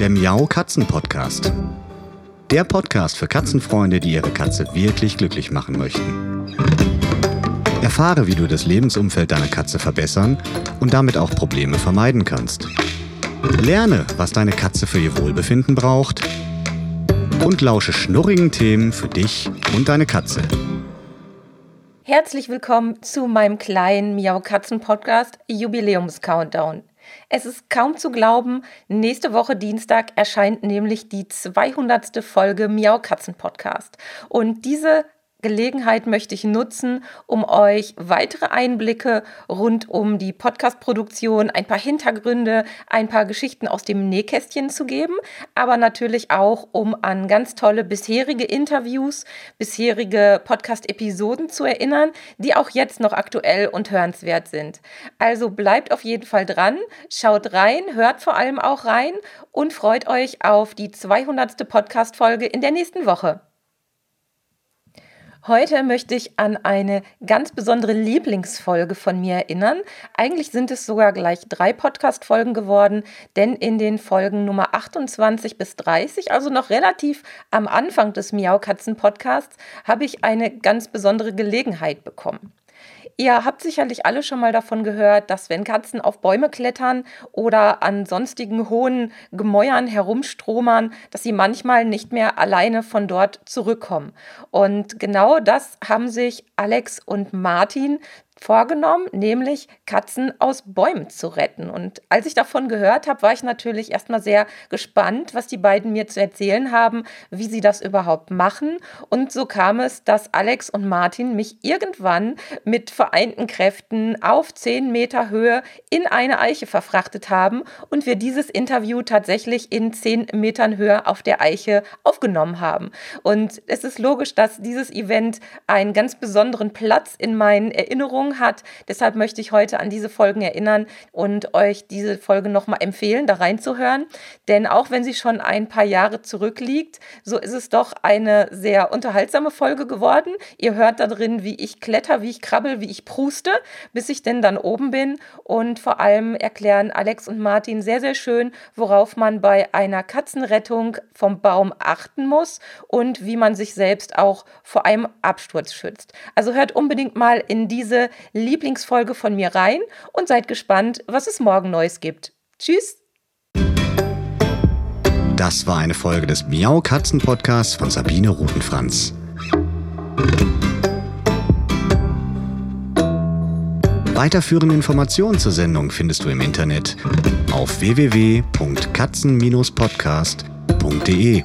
der Miau Katzen Podcast. Der Podcast für Katzenfreunde, die ihre Katze wirklich glücklich machen möchten. Erfahre, wie du das Lebensumfeld deiner Katze verbessern und damit auch Probleme vermeiden kannst. Lerne, was deine Katze für ihr Wohlbefinden braucht und lausche schnurrigen Themen für dich und deine Katze. Herzlich willkommen zu meinem kleinen Miau Katzen Podcast Jubiläums Countdown. Es ist kaum zu glauben, nächste Woche Dienstag erscheint nämlich die 200. Folge Miau Katzen Podcast. Und diese Gelegenheit möchte ich nutzen, um euch weitere Einblicke rund um die Podcast-Produktion, ein paar Hintergründe, ein paar Geschichten aus dem Nähkästchen zu geben, aber natürlich auch, um an ganz tolle bisherige Interviews, bisherige Podcast-Episoden zu erinnern, die auch jetzt noch aktuell und hörenswert sind. Also bleibt auf jeden Fall dran, schaut rein, hört vor allem auch rein und freut euch auf die 200. Podcast-Folge in der nächsten Woche. Heute möchte ich an eine ganz besondere Lieblingsfolge von mir erinnern. Eigentlich sind es sogar gleich drei Podcast-Folgen geworden, denn in den Folgen Nummer 28 bis 30, also noch relativ am Anfang des Miaukatzen-Podcasts, habe ich eine ganz besondere Gelegenheit bekommen. Ihr habt sicherlich alle schon mal davon gehört, dass wenn Katzen auf Bäume klettern oder an sonstigen hohen Gemäuern herumstromern, dass sie manchmal nicht mehr alleine von dort zurückkommen. Und genau das haben sich Alex und Martin vorgenommen, nämlich Katzen aus Bäumen zu retten. Und als ich davon gehört habe, war ich natürlich erstmal sehr gespannt, was die beiden mir zu erzählen haben, wie sie das überhaupt machen. Und so kam es, dass Alex und Martin mich irgendwann mit vereinten Kräften auf 10 Meter Höhe in eine Eiche verfrachtet haben und wir dieses Interview tatsächlich in 10 Metern Höhe auf der Eiche aufgenommen haben. Und es ist logisch, dass dieses Event einen ganz besonderen Platz in meinen Erinnerungen Bedeutung hat. Deshalb möchte ich heute an diese Folgen erinnern und euch diese Folge nochmal empfehlen, da reinzuhören. Denn auch wenn sie schon ein paar Jahre zurückliegt, so ist es doch eine sehr unterhaltsame Folge geworden. Ihr hört da drin, wie ich kletter, wie ich krabbel, wie ich pruste, bis ich denn dann oben bin. Und vor allem erklären Alex und Martin sehr, sehr schön, worauf man bei einer Katzenrettung vom Baum achten muss und wie man sich selbst auch vor einem Absturz schützt. Also hört unbedingt mal in diese Lieblingsfolge von mir rein und seid gespannt, was es morgen Neues gibt. Tschüss! Das war eine Folge des Miau Katzen Podcasts von Sabine Rutenfranz. Weiterführende Informationen zur Sendung findest du im Internet auf www.katzen-podcast.de.